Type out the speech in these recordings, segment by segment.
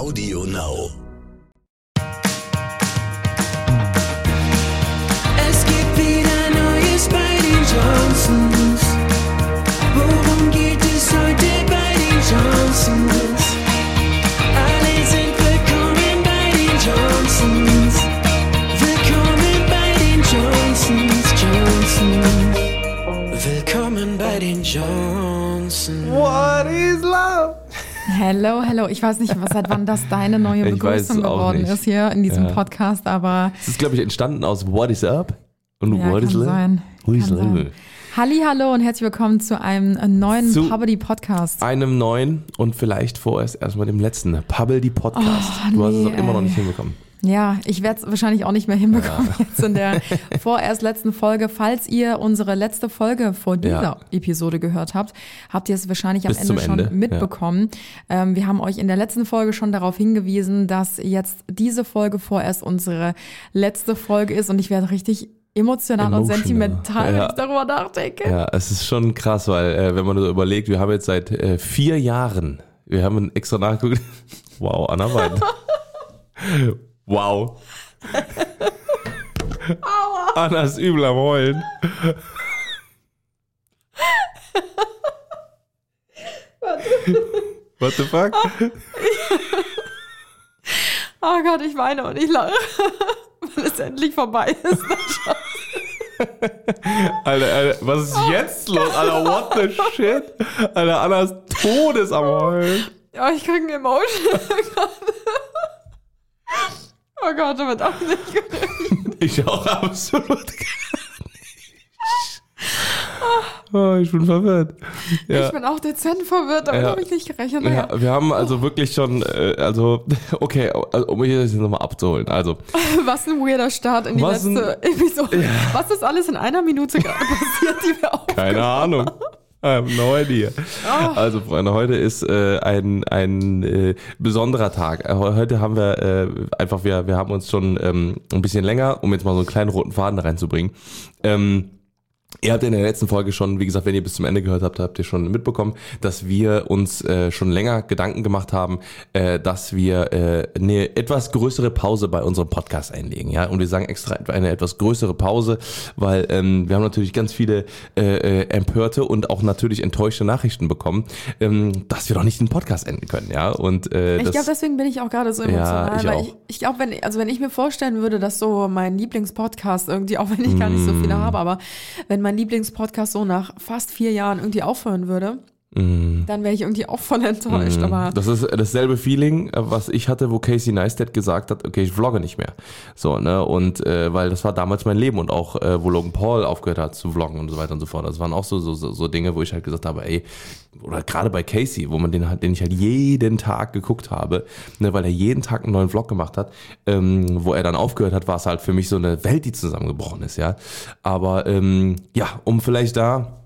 Audio Now. Es gibt wieder Neues bei den Johnsons. Worum geht es heute bei den Johnsons? Hello, hello. Ich weiß nicht, was, seit wann das deine neue Begrüßung geworden nicht. ist hier in diesem Ja. Podcast, aber Es ist, glaube ich, entstanden aus What is up und ja, What is love. sein. What is? Halli, hallo und herzlich willkommen zu einem neuen Poverty Podcast. Einem neuen und vielleicht vorerst erstmal dem letzten. Pubble die Podcast. Oh, du hast es nee, auch immer noch nicht hinbekommen. Ja, ich werde es wahrscheinlich auch nicht mehr hinbekommen jetzt in der vorerst letzten Folge. Falls ihr unsere letzte Folge vor dieser Ja. Episode gehört habt, habt ihr es wahrscheinlich am Bis zum Ende schon Ende, mitbekommen. Ähm, wir haben euch in der letzten Folge schon darauf hingewiesen, dass jetzt diese Folge vorerst unsere letzte Folge ist und ich werde richtig emotional und Emotional. sentimental, wenn Ja. ich darüber nachdenke. Ja, es ist schon krass, weil äh, wenn man so überlegt, wir haben jetzt seit äh, vier Jahren, wir haben extra nachgeguckt. Wow, Anna wow. Anna ist übel am Heulen. What the fuck? Oh Gott, ich weine und ich lache, weil es endlich vorbei ist. Alter, Alter, was ist jetzt los? Alter, what the shit? Alter, Anna ist todes am Heulen. Ja, ich kriege einen Emotion gerade. Oh Gott, damit auch nicht gerechnet. Ich auch absolut gar nicht. Oh, ich bin verwirrt. Ja. Ich bin auch dezent verwirrt, damit Ja. habe ich nicht gerechnet. Naja. Ja, wir haben also wirklich schon, äh, also, okay, also, um hier das jetzt nochmal abzuholen. Also, Was ein weirder Start in die Was ein- letzte Episode. Was ist alles in einer Minute gerade passiert, die wir aufgenommen keine Ahnung. I have no idea. Also, Freunde, heute ist äh, ein, ein äh, besonderer Tag. Äh, Heute haben wir äh, einfach, wir, wir haben uns schon ähm, ein bisschen länger, um jetzt mal so einen kleinen roten Faden reinzubringen. Ähm, Ihr habt in der letzten Folge schon, wie gesagt, wenn ihr bis zum Ende gehört habt, habt ihr schon mitbekommen, dass wir uns äh, schon länger Gedanken gemacht haben, äh, dass wir äh, eine etwas größere Pause bei unserem Podcast einlegen. Ja, und wir sagen extra eine etwas größere Pause, weil ähm, wir haben natürlich ganz viele äh, äh, empörte und auch natürlich enttäuschte Nachrichten bekommen, ähm, dass wir doch nicht den Podcast enden können. Ja, und äh, Ich glaube, deswegen bin ich auch gerade so emotional, ich weil auch. ich, ich glaube, wenn, also wenn ich mir vorstellen würde, dass so mein Lieblingspodcast irgendwie, auch wenn ich gar nicht so Mm. viele habe, aber wenn mein Lieblingspodcast so nach fast vier Jahren irgendwie aufhören würde, dann wäre ich irgendwie auch voll enttäuscht. Aber Mm. Das ist dasselbe Feeling, äh, was ich hatte, wo Casey Neistat gesagt hat, okay, ich vlogge nicht mehr. So, ne? Und äh, weil das war damals mein Leben und auch, äh, wo Logan Paul aufgehört hat zu vloggen und so weiter und so fort. Das waren auch so, so, so, so Dinge, wo ich halt gesagt habe, ey, oder gerade bei Casey, wo man den halt, den ich halt jeden Tag geguckt habe, ne, weil er jeden Tag einen neuen Vlog gemacht hat, ähm, wo er dann aufgehört hat, war es halt für mich so eine Welt, die zusammengebrochen ist, ja. Aber ähm, ja, um vielleicht da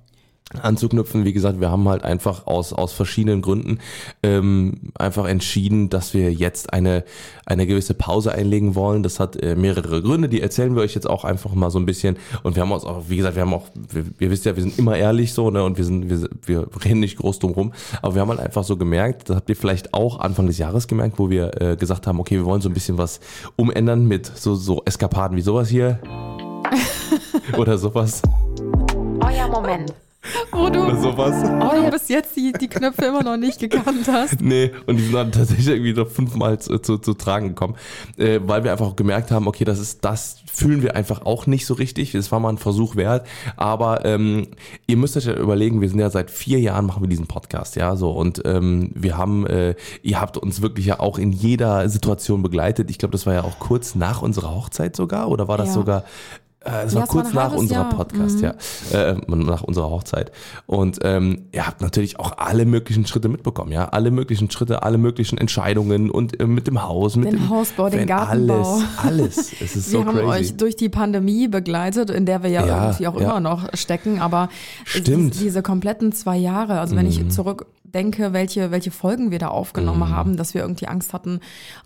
anzuknüpfen. Wie gesagt, wir haben halt einfach aus, aus verschiedenen Gründen ähm, einfach entschieden, dass wir jetzt eine, eine gewisse Pause einlegen wollen. Das hat äh, mehrere Gründe, die erzählen wir euch jetzt auch einfach mal so ein bisschen. Und wir haben uns auch, wie gesagt, wir haben auch, wir, ihr wisst ja, wir sind immer ehrlich so, ne? Und wir sind, wir, wir reden nicht groß drum rum. Aber wir haben halt einfach so gemerkt, das habt ihr vielleicht auch Anfang des Jahres gemerkt, wo wir äh, gesagt haben, okay, wir wollen so ein bisschen was umändern mit so, so Eskapaden wie sowas hier. Oder sowas. Euer Moment. Wo du, Oder sowas. wo du bis jetzt die, die Knöpfe immer noch nicht gekannt hast. Nee, und die sind dann tatsächlich irgendwie noch fünfmal zu, zu, zu tragen gekommen, äh, weil wir einfach auch gemerkt haben, okay, das ist, das fühlen wir einfach auch nicht so richtig. Es war mal ein Versuch wert, aber ähm, ihr müsst euch ja überlegen, wir sind ja seit vier Jahren machen wir diesen Podcast, ja, so und ähm, wir haben, äh, ihr habt uns wirklich ja auch in jeder Situation begleitet. Ich glaube, das war ja auch kurz nach unserer Hochzeit sogar, oder war das Ja. sogar äh, Das Ja, war es kurz war nach unserer Jahr. Mhm. Podcast, ja. Äh, nach unserer Hochzeit. Und ähm, ihr habt natürlich auch alle möglichen Schritte mitbekommen, ja. Alle möglichen Schritte, alle möglichen Entscheidungen und äh, mit dem Haus, mit Den dem Hausbau, den Fan, Gartenbau. Alles, alles. Es ist Wir so haben crazy. euch durch die Pandemie begleitet, in der wir ja, Ja, irgendwie auch ja. immer noch stecken, aber Stimmt. Mhm. die- diese kompletten zwei Jahre, also wenn ich denke, welche, welche Folgen wir da aufgenommen Mhm. haben, dass wir irgendwie Angst hatten,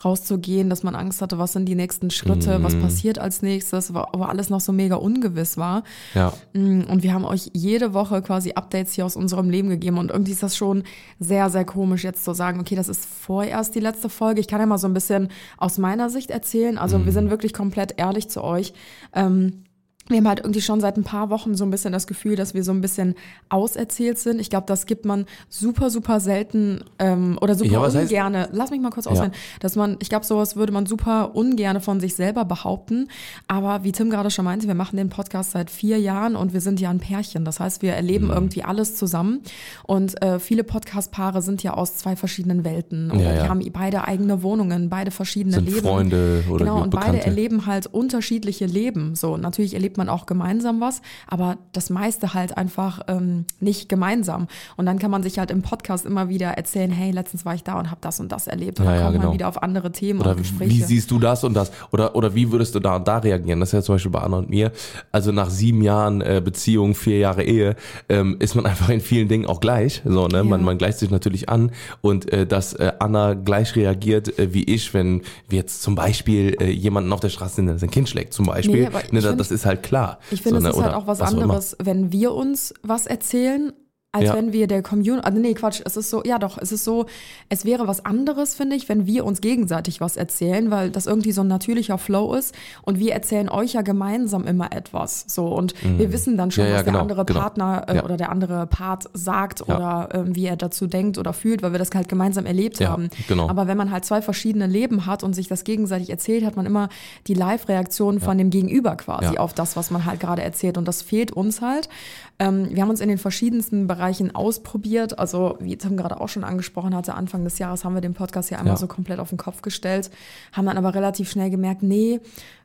rauszugehen, dass man Angst hatte, was sind die nächsten Schritte, was Mhm. passiert als nächstes, wo alles noch so mega ungewiss war. Ja. Mm, Und wir haben euch jede Woche quasi Updates hier aus unserem Leben gegeben. Und irgendwie ist das schon sehr, sehr komisch, jetzt zu sagen, okay, das ist vorerst die letzte Folge. Ich kann ja mal so ein bisschen aus meiner Sicht erzählen. Also wir sind wirklich komplett ehrlich zu euch. Ähm, wir haben halt irgendwie schon seit ein paar Wochen so ein bisschen das Gefühl, dass wir so ein bisschen auserzählt sind. Ich glaube, das gibt man super, super selten ähm, oder super Ja, heißt- ungerne. Lass mich mal kurz auswählen. Dass man, ich glaube, sowas würde man super ungerne von sich selber behaupten. Aber wie Tim gerade schon meinte, wir machen den Podcast seit vier Jahren und wir sind ja ein Pärchen. Das heißt, wir erleben Mhm. irgendwie alles zusammen. Und äh, viele Podcast-Paare sind ja aus zwei verschiedenen Welten. Oder Ja, ja. die haben beide eigene Wohnungen, beide verschiedene Sind Leben. Freunde oder genau, und beide Bekannte. erleben halt unterschiedliche Leben. So, natürlich erlebt man auch gemeinsam was, aber das meiste halt einfach ähm, nicht gemeinsam. Und dann kann man sich halt im Podcast immer wieder erzählen, hey, letztens war ich da und habe das und das erlebt. Und Ja, dann ja, kommt genau. man wieder auf andere Themen Oder und Gespräche. wie siehst du das und das? Oder, oder wie würdest du da und da reagieren? Das ist ja zum Beispiel bei Anna und mir. Also nach sieben Jahren äh, Beziehung, vier Jahre Ehe, ähm, ist man einfach in vielen Dingen auch gleich. So, ne? man, Ja. man gleicht sich natürlich an und äh, dass äh, Anna gleich reagiert äh, wie ich, wenn wir jetzt zum Beispiel äh, jemanden auf der Straße sehen, der sein Kind schlägt, zum Beispiel. Nee, ne, das ist halt klar. Ich finde, so, ne? es ist halt auch was, auch anderes, wenn wir uns was erzählen, als Ja. wenn wir der Community, also nee, Quatsch, es ist so, ja doch, es ist so, es wäre was anderes, finde ich, wenn wir uns gegenseitig was erzählen, weil das irgendwie so ein natürlicher Flow ist und wir erzählen euch ja gemeinsam immer etwas, so und wir wissen dann schon, Mhm. Ja, ja, was der genau, andere genau. Partner äh, Ja. oder der andere Part sagt Ja. oder ähm, wie er dazu denkt oder fühlt, weil wir das halt gemeinsam erlebt Ja, haben. genau. Aber wenn man halt zwei verschiedene Leben hat und sich das gegenseitig erzählt, hat man immer die Live-Reaktion von dem Gegenüber quasi Ja. auf das, was man halt gerade erzählt. Und das fehlt uns halt. Ähm, wir haben uns in den verschiedensten Bereichen ausprobiert. Also, wie Tim gerade auch schon angesprochen hatte, Anfang des Jahres haben wir den Podcast ja einmal Ja. so komplett auf den Kopf gestellt, haben dann aber relativ schnell gemerkt, nee,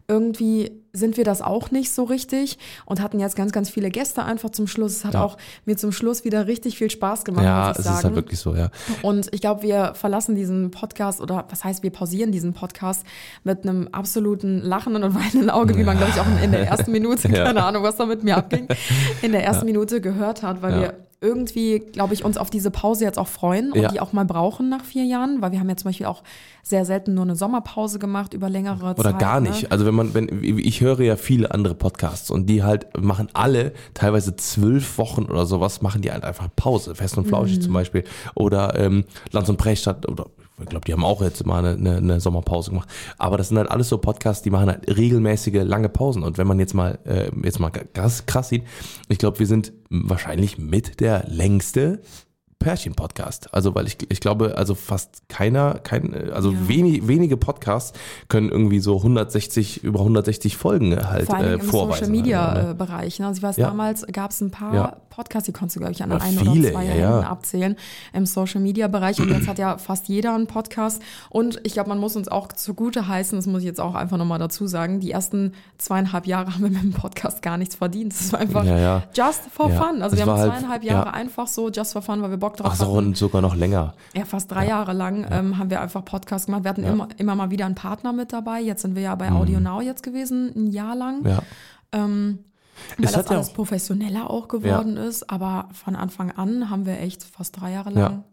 irgendwie sind wir das auch nicht so richtig und hatten jetzt ganz, ganz viele Gäste einfach zum Schluss. Es hat Ja. auch mir zum Schluss wieder richtig viel Spaß gemacht, Ja, muss es ich sagen. ist halt wirklich so, ja. Und ich glaube, wir verlassen diesen Podcast oder was heißt, wir pausieren diesen Podcast mit einem absoluten lachenden und weinenden Auge, wie man, glaube ich, auch in der ersten Minute, Ja. keine Ahnung, was da mit mir abging, in der ersten Minute gehört hat, weil Ja. wir irgendwie, glaube ich, uns auf diese Pause jetzt auch freuen und Ja. die auch mal brauchen nach vier Jahren, weil wir haben ja zum Beispiel auch sehr selten nur eine Sommerpause gemacht über längere Oder Zeit. gar ne? nicht. Also wenn man, wenn, ich höre ja viele andere Podcasts und die halt machen alle teilweise zwölf Wochen oder sowas, machen die halt einfach Pause. Fest und flauschig Mhm. zum Beispiel. Oder ähm, Lanz und Precht hat, oder ich glaube, die haben auch jetzt mal eine, eine, eine Sommerpause gemacht. Aber das sind halt alles so Podcasts, die machen halt regelmäßige lange Pausen. Und wenn man jetzt mal äh, jetzt mal krass, krass sieht, ich glaube, wir sind wahrscheinlich mit der längste Pärchen-Podcast. Also, weil ich, ich glaube, also fast keiner, kein, also Ja. wenig, wenige Podcasts können irgendwie so 160, über 160 Folgen halt Vor äh, im vorweisen. Social Media halt, ne? äh, Bereich. Ne? Also ich weiß, Ja. damals gab es ein paar Ja. Podcasts, die konntest du, glaube ich, an Ja, ein oder zwei Händen abzählen im Social Media Bereich. Und jetzt hat ja fast jeder einen Podcast. Und ich glaube, man muss uns auch zugute heißen, das muss ich jetzt auch einfach nochmal dazu sagen, die ersten zweieinhalb Jahre haben wir mit dem Podcast gar nichts verdient. Das war einfach just for fun. Also wir haben halt- zweieinhalb Jahre ja. einfach so just for fun, weil wir Bock drauf Ach so, hatten. und sogar noch länger. Ja, fast drei Jahre lang ähm, haben wir einfach Podcast gemacht. Wir hatten immer, immer mal wieder einen Partner mit dabei. Jetzt sind wir ja bei Audio Now jetzt gewesen, ein Jahr lang. Mhm. Ja. Ähm, weil Es das ja alles auch- professioneller auch geworden ist. Aber von Anfang an haben wir echt fast drei Jahre Ja. lang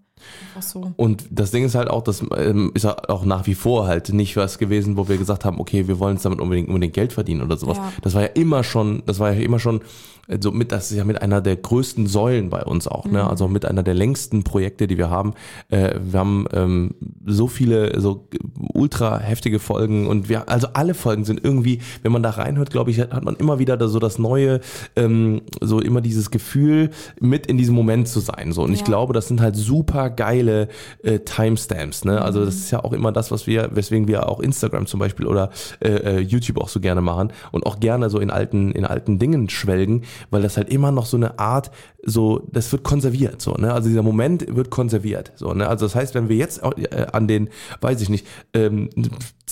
so. Und das Ding ist halt auch, das ähm, ist auch nach wie vor halt nicht was gewesen, wo wir gesagt haben, okay, wir wollen jetzt damit unbedingt, unbedingt Geld verdienen oder sowas. Ja. Das war ja immer schon, das war ja immer schon so mit, das ist ja mit einer der größten Säulen bei uns auch, ne? Also mit einer der längsten Projekte, die wir haben. Äh, wir haben ähm, so viele so ultra heftige Folgen und wir, also alle Folgen sind irgendwie, wenn man da reinhört, glaube ich, hat man immer wieder da so das neue, ähm, so immer dieses Gefühl, mit in diesem Moment zu sein. So. Und ich Ja. glaube, das sind halt super geile äh, Timestamps. Ne? Also das ist ja auch immer das, was wir, weswegen wir auch Instagram zum Beispiel oder äh, äh, YouTube auch so gerne machen und auch gerne so in alten, in alten Dingen schwelgen, weil das halt immer noch so eine Art, so, das wird konserviert. So, ne? Also dieser Moment wird konserviert. So, ne? Also das heißt, wenn wir jetzt äh, an den, weiß ich nicht, ähm,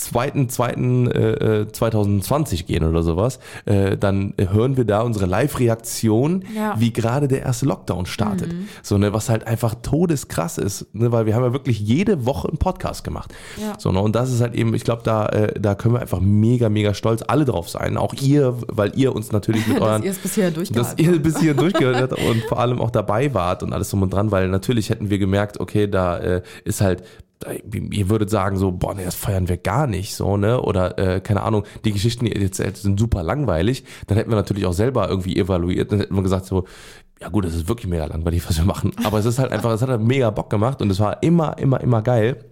zweiten, zweiten äh, äh, 2020 gehen oder sowas, äh, dann hören wir da unsere Live-Reaktion, Ja. wie gerade der erste Lockdown startet. So, ne, was halt einfach todeskrass ist, ne, weil wir haben ja wirklich jede Woche einen Podcast gemacht. Ja. So, ne, und das ist halt eben, ich glaube, da, äh, da können wir einfach mega, mega stolz alle drauf sein. Auch ihr, weil ihr uns natürlich mit Dass euren ihr es bisher dass durchgehalten ihr bis hier durchgehört habt und vor allem auch dabei wart und alles drum und dran, weil natürlich hätten wir gemerkt, okay, da äh, ist halt ihr würdet sagen so, boah, nee, das feiern wir gar nicht, so, ne, oder, äh, keine Ahnung, die Geschichten, die ihr erzählt, sind super langweilig, dann hätten wir natürlich auch selber irgendwie evaluiert, dann hätten wir gesagt so, ja gut, das ist wirklich mega langweilig, was wir machen, aber es ist halt einfach, es hat halt mega Bock gemacht und es war immer, immer, immer geil.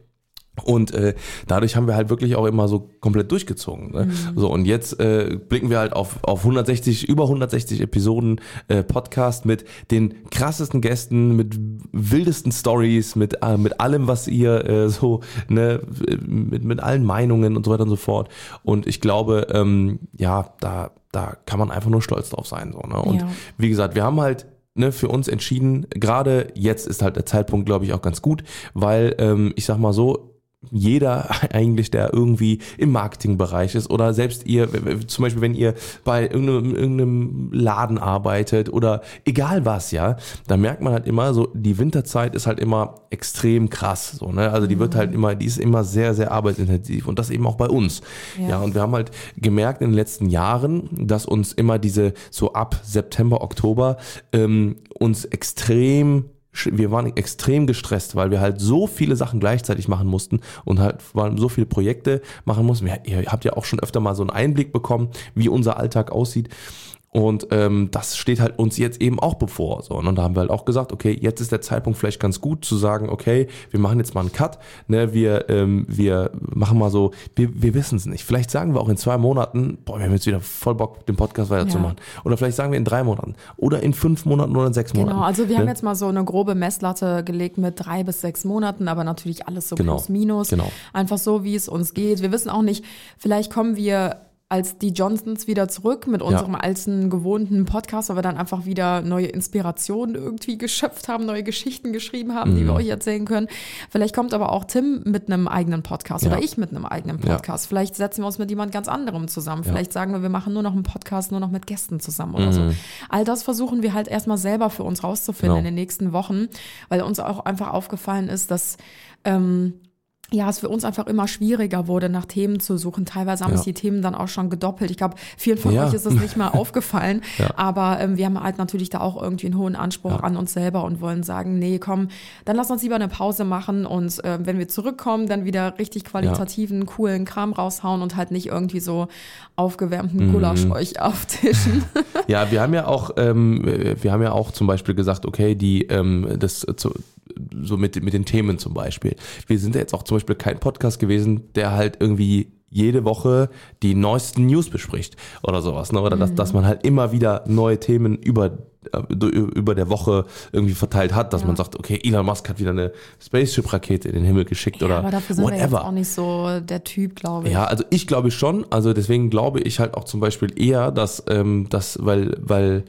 Und äh, dadurch haben wir halt wirklich auch immer so komplett durchgezogen. Ne? So und jetzt äh, blicken wir halt auf auf 160 über 160 Episoden äh, Podcast mit den krassesten Gästen, mit wildesten Stories, mit äh, mit allem, was ihr äh, so ne mit mit allen Meinungen und so weiter und so fort. Und ich glaube, ähm, ja, da da kann man einfach nur stolz drauf sein so. Ne? Und Ja. wie gesagt, wir haben halt ne, für uns entschieden, gerade jetzt ist halt der Zeitpunkt, glaube ich, auch ganz gut, weil ähm, ich sag mal so, jeder eigentlich, der irgendwie im Marketingbereich ist oder selbst ihr, zum Beispiel wenn ihr bei irgendeinem, irgendeinem Laden arbeitet oder egal was, ja, da merkt man halt immer so, die Winterzeit ist halt immer extrem krass, so, ne, also die wird halt immer, die ist immer sehr, sehr arbeitsintensiv und das eben auch bei uns, ja, Ja. und wir haben halt gemerkt in den letzten Jahren, dass uns immer diese, so ab September, Oktober, ähm, uns extrem wir waren extrem gestresst, weil wir halt so viele Sachen gleichzeitig machen mussten und halt waren so viele Projekte machen mussten. Ihr habt ja auch schon öfter mal so einen Einblick bekommen, wie unser Alltag aussieht. Und ähm, das steht halt uns jetzt eben auch bevor. So. Und da haben wir halt auch gesagt, okay, jetzt ist der Zeitpunkt vielleicht ganz gut zu sagen, okay, wir machen jetzt mal einen Cut. Ne, wir, ähm, wir machen mal so, wir, wir wissen es nicht. Vielleicht sagen wir auch in zwei Monaten, boah, wir haben jetzt wieder voll Bock, den Podcast weiterzumachen. Oder vielleicht sagen wir in drei Monaten. Oder in fünf Monaten oder in sechs Monaten. Genau, also wir ne? haben jetzt mal so eine grobe Messlatte gelegt mit drei bis sechs Monaten, aber natürlich alles so Genau, plus minus. genau. Einfach so, wie es uns geht. Wir wissen auch nicht, vielleicht kommen wir als die Johnsons wieder zurück mit unserem alten gewohnten Podcast, weil wir dann einfach wieder neue Inspirationen irgendwie geschöpft haben, neue Geschichten geschrieben haben, die wir Mhm. euch erzählen können. Vielleicht kommt aber auch Tim mit einem eigenen Podcast Ja. oder ich mit einem eigenen Ja. Podcast. Vielleicht setzen wir uns mit jemand ganz anderem zusammen. Vielleicht sagen wir, wir machen nur noch einen Podcast, nur noch mit Gästen zusammen oder so. All das versuchen wir halt erstmal selber für uns rauszufinden Mhm. Genau. in den nächsten Wochen, weil uns auch einfach aufgefallen ist, dass ähm, ja, es für uns einfach immer schwieriger wurde, nach Themen zu suchen. Teilweise haben Ja. sich die Themen dann auch schon gedoppelt. Ich glaube, vielen von Ja. euch ist es nicht mal aufgefallen. Ja. Aber ähm, wir haben halt natürlich da auch irgendwie einen hohen Anspruch an uns selber und wollen sagen, nee, komm, dann lass uns lieber eine Pause machen und ähm, wenn wir zurückkommen, dann wieder richtig qualitativen, coolen Kram raushauen und halt nicht irgendwie so aufgewärmten Mhm. Gulasch euch auftischen. Ja, wir haben ja auch, ähm, wir haben ja auch zum Beispiel gesagt, okay, die ähm, das zu, so mit mit den Themen zum Beispiel. Wir sind ja jetzt auch zum Beispiel kein Podcast gewesen, der halt irgendwie jede Woche die neuesten News bespricht oder sowas, ne? Oder dass, dass man halt immer wieder neue Themen über äh, über der Woche irgendwie verteilt hat, dass man sagt, okay, Elon Musk hat wieder eine Spaceship-Rakete in den Himmel geschickt oder aber dafür sind wir jetzt whatever. auch nicht so der Typ, glaube ich. Ja, also ich glaube schon. Also deswegen glaube ich halt auch zum Beispiel eher, dass ähm, das, weil, weil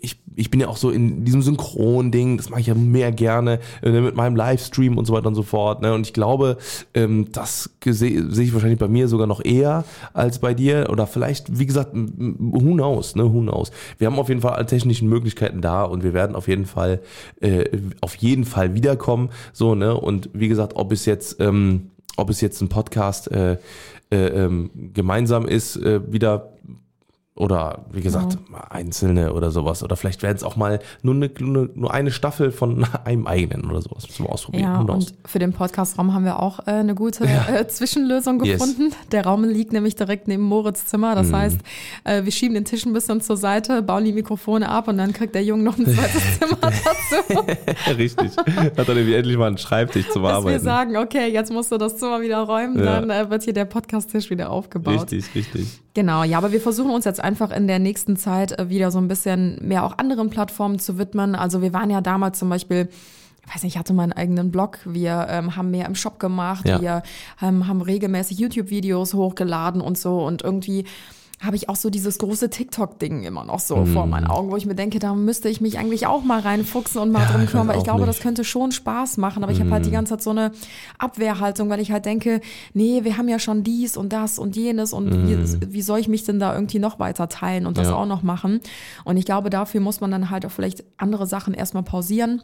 ich, ich bin ja auch so in diesem Synchron-Ding, das mache ich ja mehr gerne äh, mit meinem Livestream und so weiter und so fort. Ne? Und ich glaube, ähm, das sehe ich wahrscheinlich bei mir sogar noch eher als bei dir. Oder vielleicht, wie gesagt, who knows, ne? Who knows. Wir haben auf jeden Fall alle technischen Möglichkeiten da und wir werden auf jeden Fall, äh, auf jeden Fall wiederkommen. So, ne? Und wie gesagt, ob es jetzt, ähm, ob es jetzt ein Podcast äh, äh, ähm, gemeinsam ist, äh, wieder oder wie gesagt, mal einzelne oder sowas. Oder vielleicht werden es auch mal nur eine, nur, eine Staffel von einem eigenen oder sowas zum Ausprobieren. Ja, und für den Podcast-Raum haben wir auch äh, eine gute äh, Zwischenlösung Yes. gefunden. Der Raum liegt nämlich direkt neben Moritz Zimmer. Mhm. Das heißt, äh, wir schieben den Tisch ein bisschen zur Seite, bauen die Mikrofone ab und dann kriegt der Junge noch ein zweites Zimmer dazu. Richtig. Hat dann irgendwie endlich mal einen Schreibtisch zum wir Arbeiten. sagen, okay, jetzt musst du das Zimmer wieder räumen, Ja. dann äh, wird hier der Podcast-Tisch wieder aufgebaut. Richtig, richtig. Genau, ja, aber wir versuchen uns jetzt einfach in der nächsten Zeit äh, wieder so ein bisschen mehr auch anderen Plattformen zu widmen. Also wir waren ja damals zum Beispiel ich weiß nicht, ich hatte meinen eigenen Blog, wir ähm, haben mehr im Shop gemacht, Ja. wir ähm, haben regelmäßig YouTube-Videos hochgeladen und so und irgendwie habe ich auch so dieses große TikTok-Ding immer noch so vor meinen Augen, wo ich mir denke, da müsste ich mich eigentlich auch mal reinfuchsen und mal Mhm. Ja, drum kümmern, weil ich glaube, nicht. das könnte schon Spaß machen, aber ich habe halt die ganze Zeit so eine Abwehrhaltung, weil ich halt denke, nee, wir haben ja schon dies und das und jenes und wie, wie soll ich mich denn da irgendwie noch weiter teilen und das Ja. auch noch machen? Und ich glaube, dafür muss man dann halt auch vielleicht andere Sachen erstmal pausieren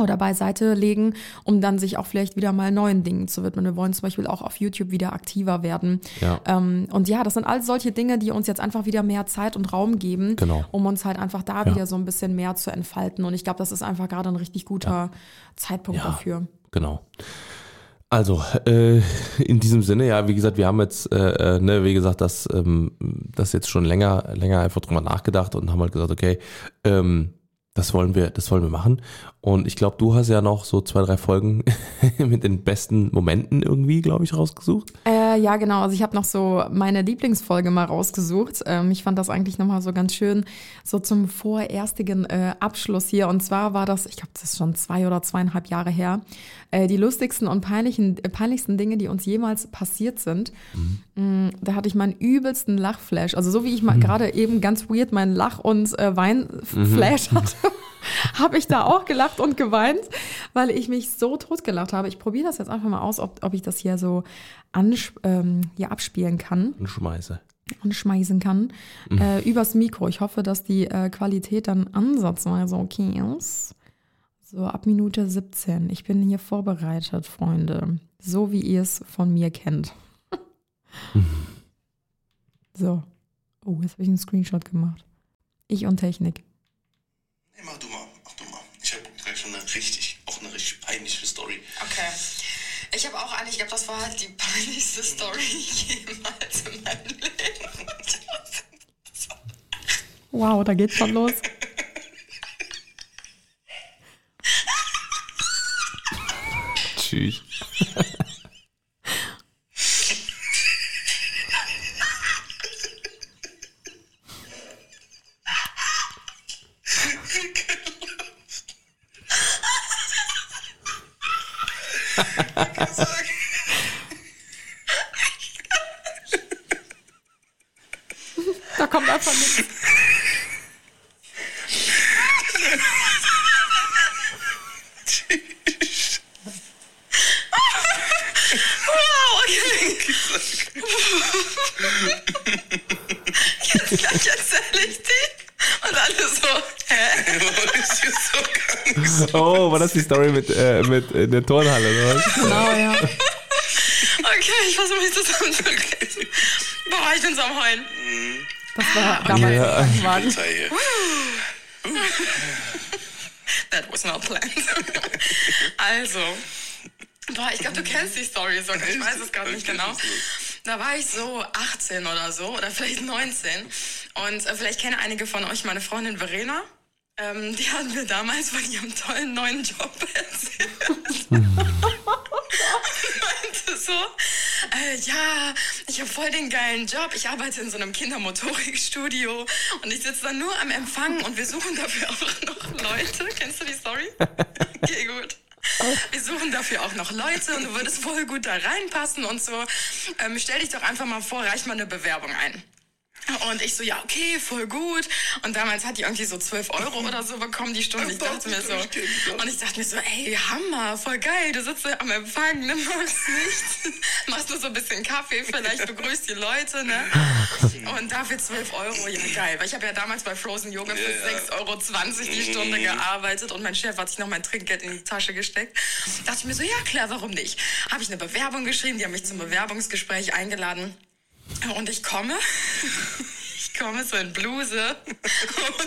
oder beiseite legen, um dann sich auch vielleicht wieder mal neuen Dingen zu widmen. Wir wollen zum Beispiel auch auf YouTube wieder aktiver werden. Ja. Ähm, und ja, das sind all solche Dinge, die uns jetzt einfach wieder mehr Zeit und Raum geben, Genau. um uns halt einfach da Ja. wieder so ein bisschen mehr zu entfalten. Und ich glaube, das ist einfach gerade ein richtig guter Zeitpunkt Ja. dafür. Genau. Also, äh, in diesem Sinne, ja, wie gesagt, wir haben jetzt, äh, äh, ne, wie gesagt, das, ähm, das jetzt schon länger, länger einfach drüber nachgedacht und haben halt gesagt, okay, ähm, das wollen wir, das wollen wir machen. Und ich glaube, du hast ja noch so zwei, drei Folgen mit den besten Momenten irgendwie, glaube ich, rausgesucht. Äh, ja, genau. Also ich habe noch so meine Lieblingsfolge mal rausgesucht. Ähm, ich fand das eigentlich nochmal so ganz schön, so zum vorerstigen äh, Abschluss hier. Und zwar war das, ich glaube, das ist schon zwei oder zweieinhalb Jahre her, äh, die lustigsten und peinlichen, äh, peinlichsten Dinge, die uns jemals passiert sind. Mm, Da hatte ich meinen übelsten Lachflash. Also so wie ich mal gerade eben ganz weird meinen Lach- und äh, Weinflash hatte. habe ich da auch gelacht und geweint, weil ich mich so totgelacht habe. Ich probiere das jetzt einfach mal aus, ob, ob ich das hier so ähm, hier abspielen kann Und schmeiße. und schmeißen kann. Äh, übers Mikro. Ich hoffe, dass die äh, Qualität dann ansatzweise okay ist. So, ab Minute 17. Ich bin hier vorbereitet, Freunde. So wie ihr es von mir kennt. so. Oh, jetzt habe ich einen Screenshot gemacht. Ich und Technik. Nee, mach du mal, mach du mal. Ich habe gleich schon eine richtig, auch eine richtig peinliche Story. Okay. Ich habe auch eine, ich glaube, das war halt die peinlichste Story jemals in meinem Leben. Wow, da geht's schon los. Tschüss. Da kommt einfach nichts. Wow, okay. Jetzt gleich erzähle ich die. Und alle so, hä? ist hier so gar nicht. Oh, war das die Story mit, äh, mit in der Turnhalle, oder was? Genau, ja. Okay, ich versuche mich zusammenzukriegen. Boah, ich bin so am Heulen. Das war damals Ja. Polizei hier. That was not planned. also, boah, ich glaube, du kennst die Story sogar. Ich weiß es gerade nicht genau. Da war ich so 18 oder so, oder vielleicht 19. Und äh, vielleicht kennen einige von euch meine Freundin Verena. Ähm, die hat mir damals von ihrem tollen neuen Job erzählt. meinte so, äh, ja, ich habe voll den geilen Job. Ich arbeite in so einem Kindermotorikstudio und ich sitze dann nur am Empfang und wir suchen dafür auch noch Leute. Kennst du die Story? Okay, gut. Wir suchen dafür auch noch Leute und du würdest voll gut da reinpassen und so. Ähm, stell dich doch einfach mal vor, reich mal eine Bewerbung ein. Und ich so, ja, okay, voll gut. Und damals hat die irgendwie so 12 Euro oder so bekommen die Stunde. Ich dachte mir so, und ich dachte mir so, ey, Hammer, voll geil. Du sitzt am Empfang, ne, machst nichts. Machst nur so ein bisschen Kaffee, vielleicht begrüßt die Leute, ne? Und dafür 12 Euro, ja, geil. Weil ich habe ja damals bei Frozen Yoga für Ja, ja. 6,20 Euro die Stunde gearbeitet und mein Chef hat sich noch mein Trinkgeld in die Tasche gesteckt. Dachte ich mir so, ja, klar, warum nicht? Habe ich eine Bewerbung geschrieben, die haben mich zum Bewerbungsgespräch eingeladen. Und ich komme, ich komme so in Bluse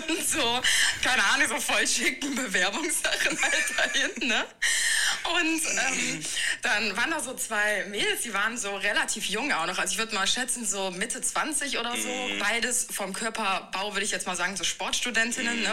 und so, keine Ahnung, so voll schicken Bewerbungssachen halt dahin, ne? Und ähm, dann waren da so zwei Mädels, die waren so relativ jung auch noch. Also ich würde mal schätzen, so Mitte 20 oder so. Beides vom Körperbau, würde ich jetzt mal sagen, so Sportstudentinnen. Ne?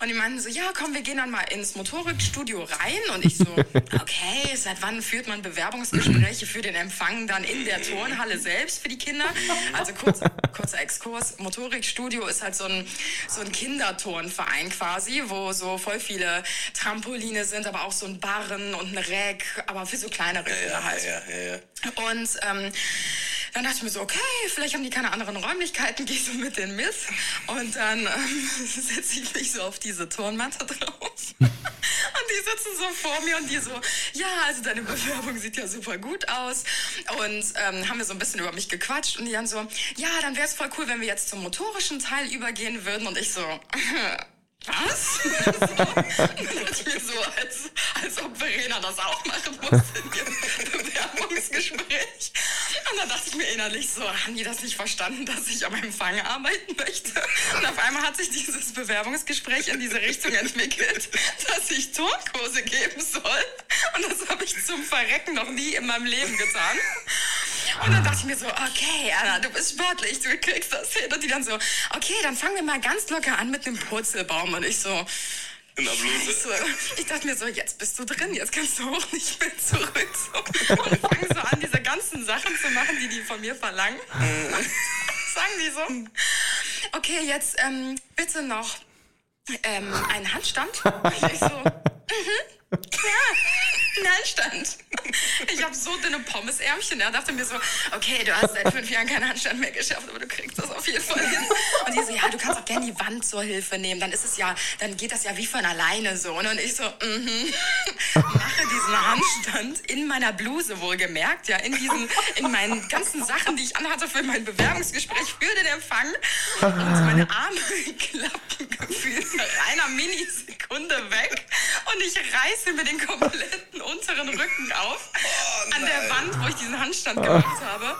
Und die meinten so, ja, komm, wir gehen dann mal ins Motorikstudio rein. Und ich so, okay, seit wann führt man Bewerbungsgespräche für den Empfang dann in der Turnhalle selbst für die Kinder? Also kurz, kurzer Exkurs. Motorikstudio ist halt so ein, so ein Kinderturnverein quasi, wo so voll viele Trampoline sind, aber auch so ein Barren und ein Rack, aber für so kleinere Kinder Ja, halt. ja, ja, ja. Und ähm, dann dachte ich mir so, okay, vielleicht haben die keine anderen Räumlichkeiten, geh so mit denen mit. Und dann ähm, setze ich mich so auf diese Turnmatte drauf. Und die sitzen so vor mir und die so, ja, also deine Bewerbung sieht ja super gut aus. Und ähm, haben wir so ein bisschen über mich gequatscht und die dann so, ja, dann wäre es voll cool, wenn wir jetzt zum motorischen Teil übergehen würden. Und ich so, was? so, so, als, als ob Verena das auch machen muss in ihrem Bewerbungsgespräch. Und dann dachte ich mir innerlich so, haben die das nicht verstanden, dass ich am Empfang arbeiten möchte? Und auf einmal hat sich dieses Bewerbungsgespräch in diese Richtung entwickelt, dass ich Turnkurse geben soll. Und das habe ich zum Verrecken noch nie in meinem Leben getan. Und dann dachte ich mir so, okay, Anna, du bist sportlich, du kriegst das hin. Und die dann so, okay, dann fangen wir mal ganz locker an mit einem Purzelbaum. Und ich so, In der Bluse. Scheiße. Ich dachte mir so, jetzt bist du drin, jetzt kannst du auch nicht mehr zurück. So. Und fangen so an, diese ganzen Sachen zu machen, die die von mir verlangen. Sagen die so. Okay, jetzt ähm, bitte noch ähm, einen Handstand. Und ich so, mhm. Ja, ein Handstand. Ich habe so dünne Pommesärmchen. Er dachte mir so, okay, du hast seit fünf Jahren keinen Handstand mehr geschafft, aber du kriegst das auf jeden Fall hin. Und die so, ja, du kannst auch gerne die Wand zur Hilfe nehmen. Dann ist es ja, dann geht das ja wie von alleine so. Und ich so, mhm. Mache diesen Handstand in meiner Bluse wohlgemerkt, ja, in diesen, in meinen ganzen Sachen, die ich anhatte für mein Bewerbungsgespräch für den Empfang. Und meine Arme klappen gefühlt nach einer Minisekunde weg. Und ich reiße mir den kompletten unteren Rücken auf an der Wand, wo ich diesen Handstand gemacht habe.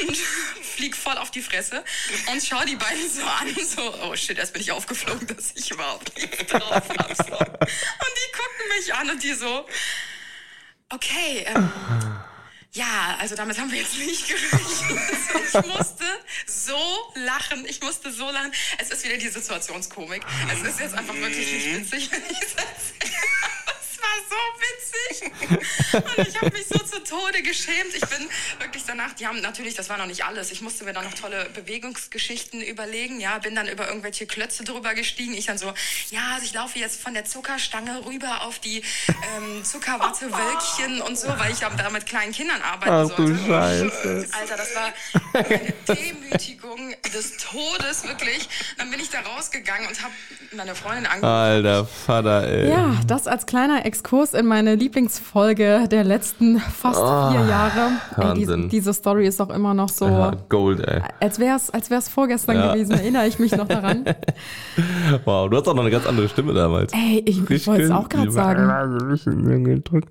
Und flieg voll auf die Fresse und schau die beiden so an, so, oh shit, erst bin ich aufgeflogen, dass ich überhaupt nichts drauf habe. So. Und die gucken mich an und die so, okay, ähm, ja, also damit haben wir jetzt nicht gerechnet. Ich musste so lachen. Ich musste so lachen. Es ist wieder die Situationskomik. Es ist jetzt einfach wirklich nicht witzig, wenn ich es erzähle. Es war so witzig. Und ich habe mich so zu Tode geschämt. Ich bin wirklich danach, die haben natürlich, das war noch nicht alles. Ich musste mir dann noch tolle Bewegungsgeschichten überlegen. Ja, bin dann über irgendwelche Klötze drüber gestiegen. Ich dann so, ja, also ich laufe jetzt von der Zuckerstange rüber auf die ähm, Zuckerwattewölkchen und so, weil ich ja da mit kleinen Kindern arbeiten Ach du sollte. Scheiße. Alter, das war eine Demütigung des Todes, wirklich. Dann bin ich da rausgegangen und habe meine Freundin angerufen. Alter Vater, ey. Ja, das als kleiner Exkurs in meine Lieblingsfolge der letzten fast vier Jahre. Ey, diese, Oh, Wahnsinn. diese Story ist auch immer noch so, Ja, Gold, ey. als wäre es als wär's vorgestern Ja. gewesen, erinnere ich mich noch daran. Wow, du hast auch noch eine ganz andere Stimme damals. Ey, ich, ich wollte es auch gerade sagen.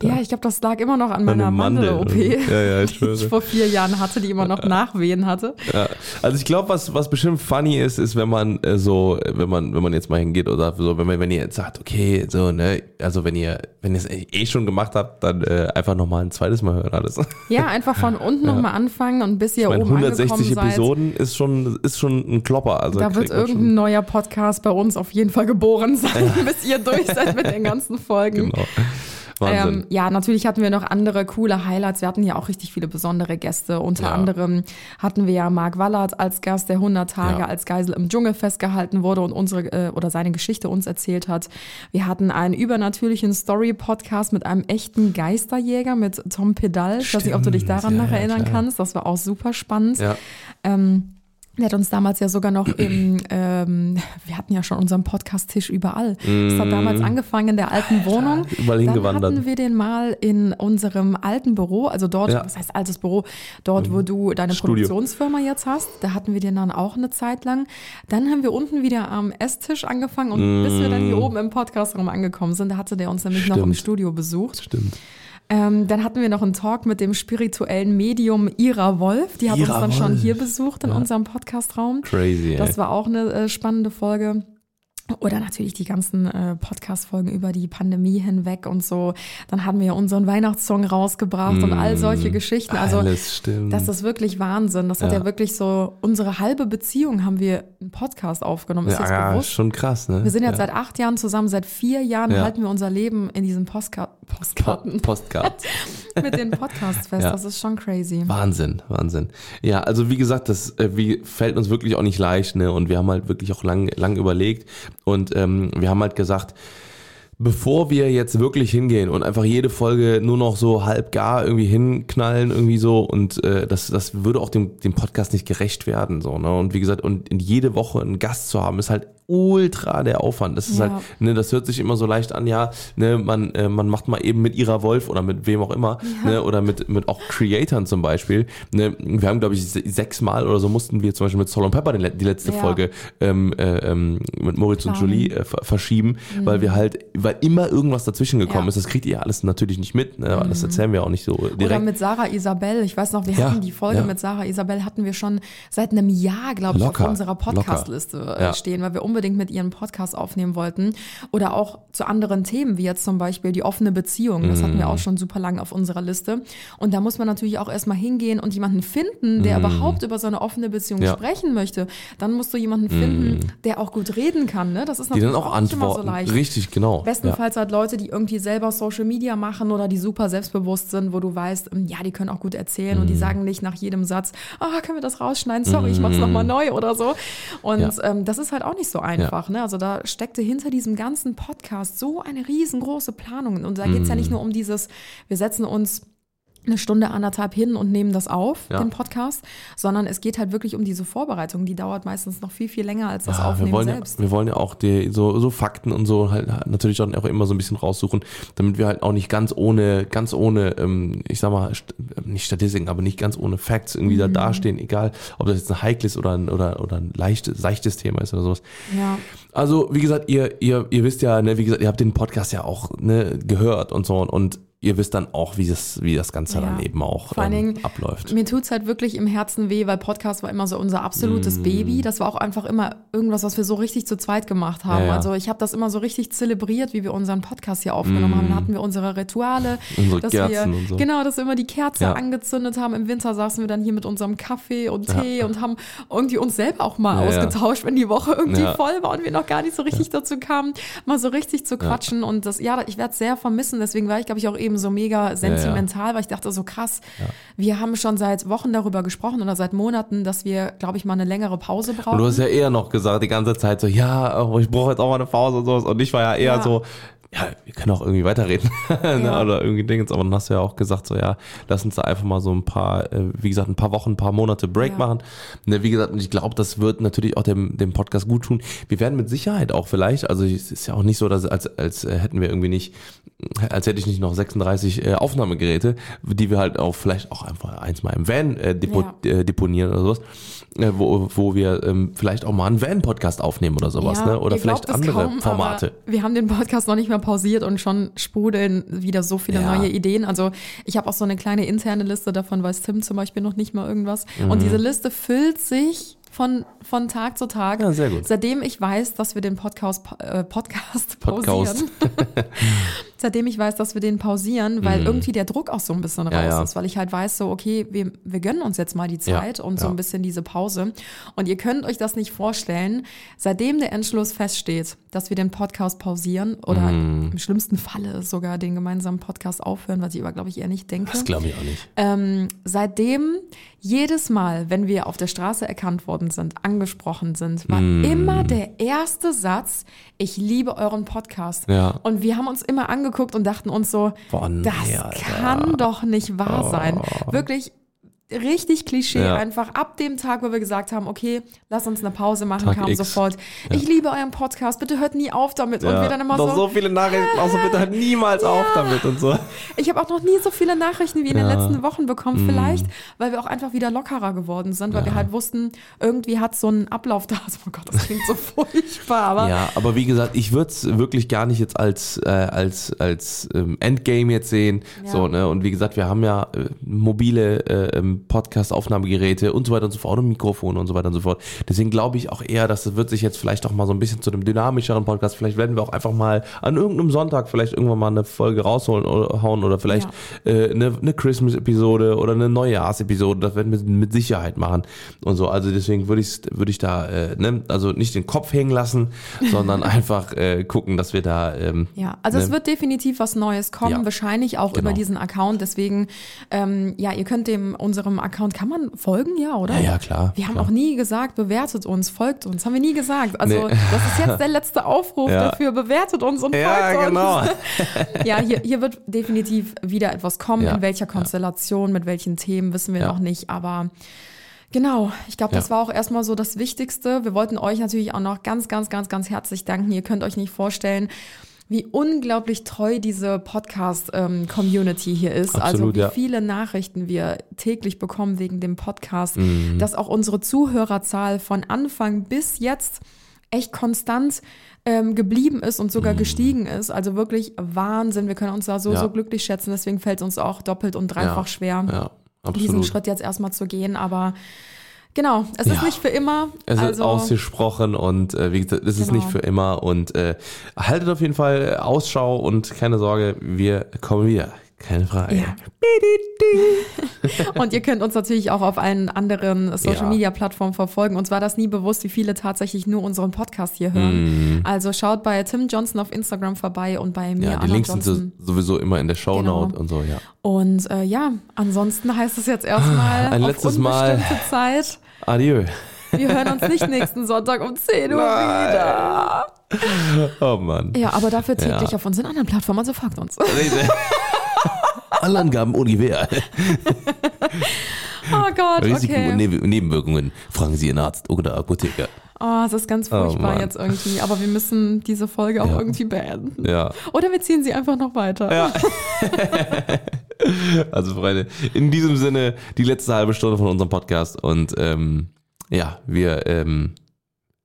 Ja, ich glaube, das lag immer noch an meiner. Mandel-OP, Ja, ja, ich die ich vor vier Jahren hatte, die immer noch Nachwehen hatte. Ja. Also ich glaube, was, was bestimmt funny ist, ist, wenn man äh, so, wenn man, wenn man jetzt mal hingeht oder so, wenn man, wenn ihr jetzt sagt, okay, so, ne, also wenn ihr, wenn ihr es eh schon gemacht habt, dann äh, einfach nochmal ein zweites Mal hören alles. Ja, einfach von unten noch nochmal anfangen und bis ihr Ich meine, oben 160 angekommen seid. Episoden ist schon, ist schon ein Klopper. Also Da wird irgendein schon- neuer Podcast bei uns auf jeden Fall geboren sein, bis ihr durch seid mit den ganzen Folgen. Genau. Wahnsinn. Ähm, ja, natürlich hatten wir noch andere coole Highlights. Wir hatten ja auch richtig viele besondere Gäste. Unter Ja. anderem hatten wir ja Marc Wallert als Gast, der 100 Tage Ja. als Geisel im Dschungel festgehalten wurde und unsere äh, oder seine Geschichte uns erzählt hat. Wir hatten einen übernatürlichen Story-Podcast mit einem echten Geisterjäger mit Tom Pedal. Ich weiß nicht, ob du dich daran Ja, noch erinnern klar. kannst. Das war auch super spannend. ja. Ähm, der hat uns damals ja sogar noch im, ähm, wir hatten ja schon unseren Podcast-Tisch überall. Das hat damals angefangen in der alten Wohnung. überall Dann hingewandert. hatten wir den mal in unserem alten Büro, also dort, Ja. Mhm. was heißt altes Büro, dort, wo du deine Studio. Produktionsfirma jetzt hast. Da hatten wir den dann auch eine Zeit lang. Dann haben wir unten wieder am Esstisch angefangen und bis wir dann hier oben im Podcastraum angekommen sind, da hatte der uns nämlich noch im Mm. Stimmt. Studio besucht. Stimmt. Ähm, dann hatten wir noch einen Talk mit dem spirituellen Medium Ira Wolf. Die hat Ira uns dann schon Wolf. hier besucht in unserem Podcastraum. Crazy, ey. Das war auch eine äh, spannende Folge. Oder natürlich die ganzen äh, Podcast-Folgen über die Pandemie hinweg und so. Dann haben wir ja unseren Weihnachtssong rausgebracht und all solche Geschichten. Also Alles stimmt. das ist wirklich Wahnsinn. Das hat Ja. ja wirklich so, unsere halbe Beziehung haben wir einen Podcast aufgenommen. Ist ja, das ja, bewusst? schon krass, ne? Wir sind jetzt ja. seit acht Jahren zusammen, seit vier Jahren Ja. halten wir unser Leben in diesen Postka Postkarten Postcard. mit den Podcasts fest. Ja. Das ist schon crazy. Wahnsinn, Wahnsinn. Ja, also wie gesagt, das äh, wie, fällt uns wirklich auch nicht leicht, ne? Und wir haben halt wirklich auch lang, lang überlegt und ähm, wir haben halt gesagt, bevor wir jetzt wirklich hingehen und einfach jede Folge nur noch so halb gar irgendwie hinknallen, irgendwie so, und äh, das, das würde auch dem, dem Podcast nicht gerecht werden. So, ne? Und wie gesagt, und in jede Woche einen Gast zu haben, ist halt ultra der Aufwand. Das ist Ja. halt, ne, das hört sich immer so leicht an, ja, ne, man, äh, man macht mal eben mit ihrer Wolf oder mit wem auch immer, ne, oder mit, mit auch Creatoren zum Beispiel. Ne, wir haben, glaube ich, se- sechsmal oder so mussten wir zum Beispiel mit Sol und Pepper die letzte Ja. Folge ähm, äh, ähm, mit Moritz und Planen. Julie äh, ver- verschieben, weil wir halt, weil immer irgendwas dazwischen gekommen Mhm. Ja. Mhm. ist. Das kriegt ihr alles natürlich nicht mit, ne, aber das erzählen wir auch nicht so direkt. Oder mit Sarah Isabel. Ich weiß noch, wir Ja, hatten die Folge ja. mit Sarah Isabel hatten wir schon seit einem Jahr, glaube ich, Locker, auf unserer Podcast-Liste äh, Ja. stehen, weil wir unbedingt mit ihren Podcast aufnehmen wollten. Oder auch zu anderen Themen, wie jetzt zum Beispiel die offene Beziehung. Das Mhm. hatten wir auch schon super lange auf unserer Liste. Und da muss man natürlich auch erstmal hingehen und jemanden finden, der überhaupt über so eine offene Beziehung Mhm. Ja. Mhm. sprechen möchte. Dann musst du jemanden finden, der auch gut reden kann. Ne? Das ist die natürlich dann auch nicht immer so antworten. leicht. Richtig, genau. Ja. Bestenfalls halt Leute, die irgendwie selber Social Media machen oder die super selbstbewusst sind, wo du weißt, ähm, ja, die können auch gut erzählen Mhm. und die sagen nicht nach jedem Satz, ah, können wir das rausschneiden? Sorry, ich mach's nochmal neu oder so. Und Ja. ähm, das ist halt auch nicht so einfach. Ne? Also da steckte hinter diesem ganzen Podcast so eine riesengroße Planung. Und da geht's ja Mhm. nicht nur um dieses, wir setzen uns eine Stunde, anderthalb hin und nehmen das auf, Ja. den Podcast, sondern es geht halt wirklich um diese Vorbereitung. Die dauert meistens noch viel, viel länger als das Ja, wir Aufnehmen wollen, selbst. Ja, wir wollen ja auch die, so, so Fakten und so halt natürlich dann auch immer so ein bisschen raussuchen, damit wir halt auch nicht ganz ohne, ganz ohne, ähm, ich sag mal, st nicht Statistiken, aber nicht ganz ohne Facts irgendwie Mhm. da dastehen, egal ob das jetzt ein heikles oder ein, oder, oder ein leichtes, seichtes Thema ist oder sowas. ja. Also, wie gesagt, ihr, ihr, ihr wisst ja, ne, wie gesagt, ihr habt den Podcast ja auch ne, gehört und so und ihr wisst dann auch, wie das, wie das Ganze Ja. dann eben auch Vor allen ähm, Dingen, abläuft. Mir tut's halt wirklich im Herzen weh, weil Podcast war immer so unser absolutes Mm. Baby. Das war auch einfach immer irgendwas, was wir so richtig zu zweit gemacht haben. Ja, ja. Also ich habe das immer so richtig zelebriert, wie wir unseren Podcast hier aufgenommen haben. Da hatten wir unsere Rituale. Mm. Unsere dass Kerzen wir, und so. Genau, dass wir immer die Kerze Ja. angezündet haben. Im Winter saßen wir dann hier mit unserem Kaffee und Tee und haben irgendwie uns selber auch mal ausgetauscht, wenn die Woche irgendwie voll war und wir noch gar nicht so richtig dazu kamen, mal so richtig zu quatschen. Und das, ja, ich werde es sehr vermissen. Deswegen war ich, glaube ich, auch eben so mega sentimental, weil ich dachte so krass, wir haben schon seit Wochen darüber gesprochen oder seit Monaten, dass wir, glaube ich, mal eine längere Pause brauchen. Und du hast ja eher noch gesagt die ganze Zeit so, ja, oh, ich brauche jetzt auch mal eine Pause und sowas. Und ich war ja eher Ja. so, ja, wir können auch irgendwie weiterreden. ne? Ja. Oder irgendwie Dingens. Aber dann hast du ja auch gesagt, so, ja, lass uns da einfach mal so ein paar, äh, wie gesagt, ein paar Wochen, ein paar Monate Break Ja. machen. Ne, wie gesagt, und ich glaube, das wird natürlich auch dem, dem Podcast gut tun. Wir werden mit Sicherheit auch vielleicht, also es ist ja auch nicht so, dass als, als äh, hätten wir irgendwie nicht, als hätte ich nicht noch 36 äh, Aufnahmegeräte, die wir halt auch vielleicht auch einfach eins mal im Van äh, depo Ja. äh, deponieren oder sowas, äh, wo, wo wir ähm, vielleicht auch mal einen Van-Podcast aufnehmen oder sowas, ne? Oder vielleicht andere kaum, Formate. Wir haben den Podcast noch nicht mal pausiert und schon sprudeln wieder so viele Ja. neue Ideen. Also ich habe auch so eine kleine interne Liste, davon weiß Tim zum Beispiel noch nicht mal irgendwas. Mhm. Und diese Liste füllt sich von, von Tag zu Tag. Ja, sehr gut. Seitdem ich weiß, dass wir den Podcast, äh, Podcast Podcast. pausieren. Seitdem ich weiß, dass wir den pausieren, weil irgendwie der Druck auch so ein bisschen raus Mhm. Ja, ja. ist, weil ich halt weiß, so, okay, wir, wir gönnen uns jetzt mal die Zeit Ja, und so ein bisschen diese Pause. Und ihr könnt euch das nicht vorstellen, seitdem der Entschluss feststeht, dass wir den Podcast pausieren oder Mhm. im schlimmsten Falle sogar den gemeinsamen Podcast aufhören, was ich aber, glaube ich, eher nicht denke. Das glaube ich auch nicht. Ähm, seitdem jedes Mal, wenn wir auf der Straße erkannt worden sind, angesprochen sind, war Mm. immer der erste Satz, ich liebe euren Podcast. Ja. Und wir haben uns immer angeguckt und dachten uns so, nee, das Alter. kann doch nicht wahr sein. Wirklich richtig Klischee, Ja. einfach ab dem Tag, wo wir gesagt haben, okay, lass uns eine Pause machen, Tag kam X. sofort, ich liebe euren Podcast, bitte hört nie auf damit. Und Ja. wir dann immer Noch so, so viele Nachrichten, also bitte halt niemals auf damit und so. ich habe auch noch nie so viele Nachrichten wie in den Ja. letzten Wochen bekommen. Vielleicht, weil wir auch einfach wieder lockerer geworden sind, weil wir halt wussten, irgendwie hat so ein Ablauf da. Oh Gott, das klingt so furchtbar, aber Ja, aber wie gesagt, ich würde es wirklich gar nicht jetzt als, äh, als, als ähm, Endgame jetzt sehen. Ja. So, ne? Und wie gesagt, wir haben ja äh, mobile äh, ähm, Podcast-Aufnahmegeräte und so weiter und so fort und Mikrofone und so weiter und so fort. Deswegen glaube ich auch eher, dass es wird sich jetzt vielleicht auch mal so ein bisschen zu einem dynamischeren Podcast. Vielleicht werden wir auch einfach mal an irgendeinem Sonntag vielleicht irgendwann mal eine Folge rausholen oder hauen oder vielleicht äh, eine, eine Christmas-Episode oder eine Neujahrsepisode. Das werden wir mit Sicherheit machen und so. Also deswegen würde ich würde ich da äh, ne, also nicht den Kopf hängen lassen, sondern einfach äh, gucken, dass wir da ähm, Ja, also Ne? es wird definitiv was Neues kommen, Ja. wahrscheinlich auch Genau. über diesen Account. Deswegen, ähm, ja, ihr könnt dem unserem unserem Account kann man folgen, ja, oder? Ja, ja, klar, Wir haben klar. auch nie gesagt, bewertet uns, folgt uns. Haben wir nie gesagt. Also, Nee. das ist jetzt der letzte Aufruf Ja. dafür. Bewertet uns und Ja, folgt uns. genau. Ja, hier, hier wird definitiv wieder etwas kommen. Ja, In welcher Konstellation, mit welchen Themen, wissen wir noch nicht. Aber genau, ich glaube, das Ja. war auch erstmal so das Wichtigste. Wir wollten euch natürlich auch noch ganz, ganz, ganz, ganz herzlich danken. Ihr könnt euch nicht vorstellen, wie unglaublich treu diese Podcast-Community hier ist. also Absolut, wie ja. viele Nachrichten wir täglich bekommen wegen dem Podcast, Mhm. dass auch unsere Zuhörerzahl von Anfang bis jetzt echt konstant ähm, geblieben ist und Mhm. sogar gestiegen ist. Also wirklich Wahnsinn. Wir können uns da so, Ja. so glücklich schätzen. Deswegen fällt es uns auch doppelt und dreifach Ja. schwer, diesen. Schritt jetzt erstmal zu gehen. Aber genau, es ist Ja. nicht für immer. Es ist also, ausgesprochen und äh, wie gesagt, es ist Genau. nicht für immer und äh, haltet auf jeden Fall Ausschau und keine Sorge, wir kommen wieder. Keine Frage. Ja. Und ihr könnt uns natürlich auch auf allen anderen Social. Media Plattformen verfolgen. Uns war das nie bewusst, wie viele tatsächlich nur unseren Podcast hier hören. Also schaut bei Tim Johnson auf Instagram vorbei und bei mir, Mhm. Ja, die Anna Links sind Johnson. so- sowieso immer in der Shownote Genau. und so, ja. Und äh, ja, ansonsten heißt es jetzt erstmal Ein auf letztes Mal. Zeit. Adieu. Wir hören uns nicht nächsten Sonntag um 10 Uhr wieder. Oh Mann. Ja, aber dafür täglich Ja. auf unseren anderen Plattformen, also folgt uns. Alle Angaben ohne Gewähr. Oh Gott, Risiken und okay. Neb- Nebenwirkungen. Fragen Sie Ihren Arzt oder Apotheker. Oh, es ist ganz furchtbar Mann. jetzt irgendwie. Aber wir müssen diese Folge auch Ja. irgendwie beenden. Ja. Oder wir ziehen sie einfach noch weiter. Ja. Also Freunde, in diesem Sinne die letzte halbe Stunde von unserem Podcast und ähm, ja, wir ähm,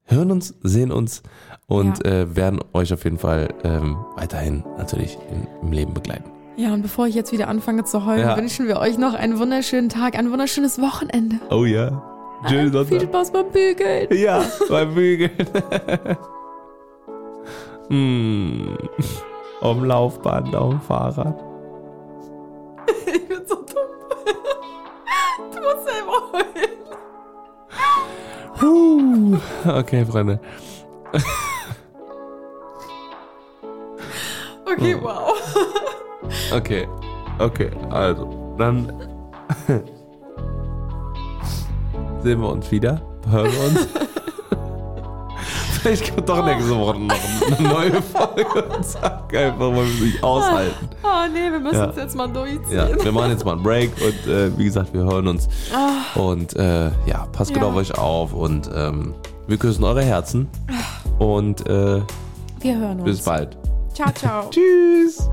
hören uns, sehen uns und Ja. äh, werden euch auf jeden Fall ähm, weiterhin natürlich im, im Leben begleiten. Ja, und bevor ich jetzt wieder anfange zu heulen, Ja. wünschen wir euch noch einen wunderschönen Tag, ein wunderschönes Wochenende. Oh ja. Schönen Viel Sonntag. Spaß beim Bügeln. Ja, beim Bügeln. hm. Auf dem Laufband, auf dem Fahrrad. Ich bin so dumm. Du musst selber heulen. Huh. Okay, Freunde. Okay, wow. Okay. Okay, also, dann sehen wir uns wieder. Hören wir uns. Vielleicht kommt doch nächste Woche noch eine neue Folge und sag einfach, weil wir nicht aushalten. Oh nee, wir müssen Ja. es jetzt mal durchziehen. Ja, wir machen jetzt mal einen Break und äh, wie gesagt, wir hören uns. Und äh, ja, passt gut Ja. auf euch auf und ähm, wir küssen eure Herzen. Und äh, Wir hören uns. bis bald. Ciao, ciao. Tschüss.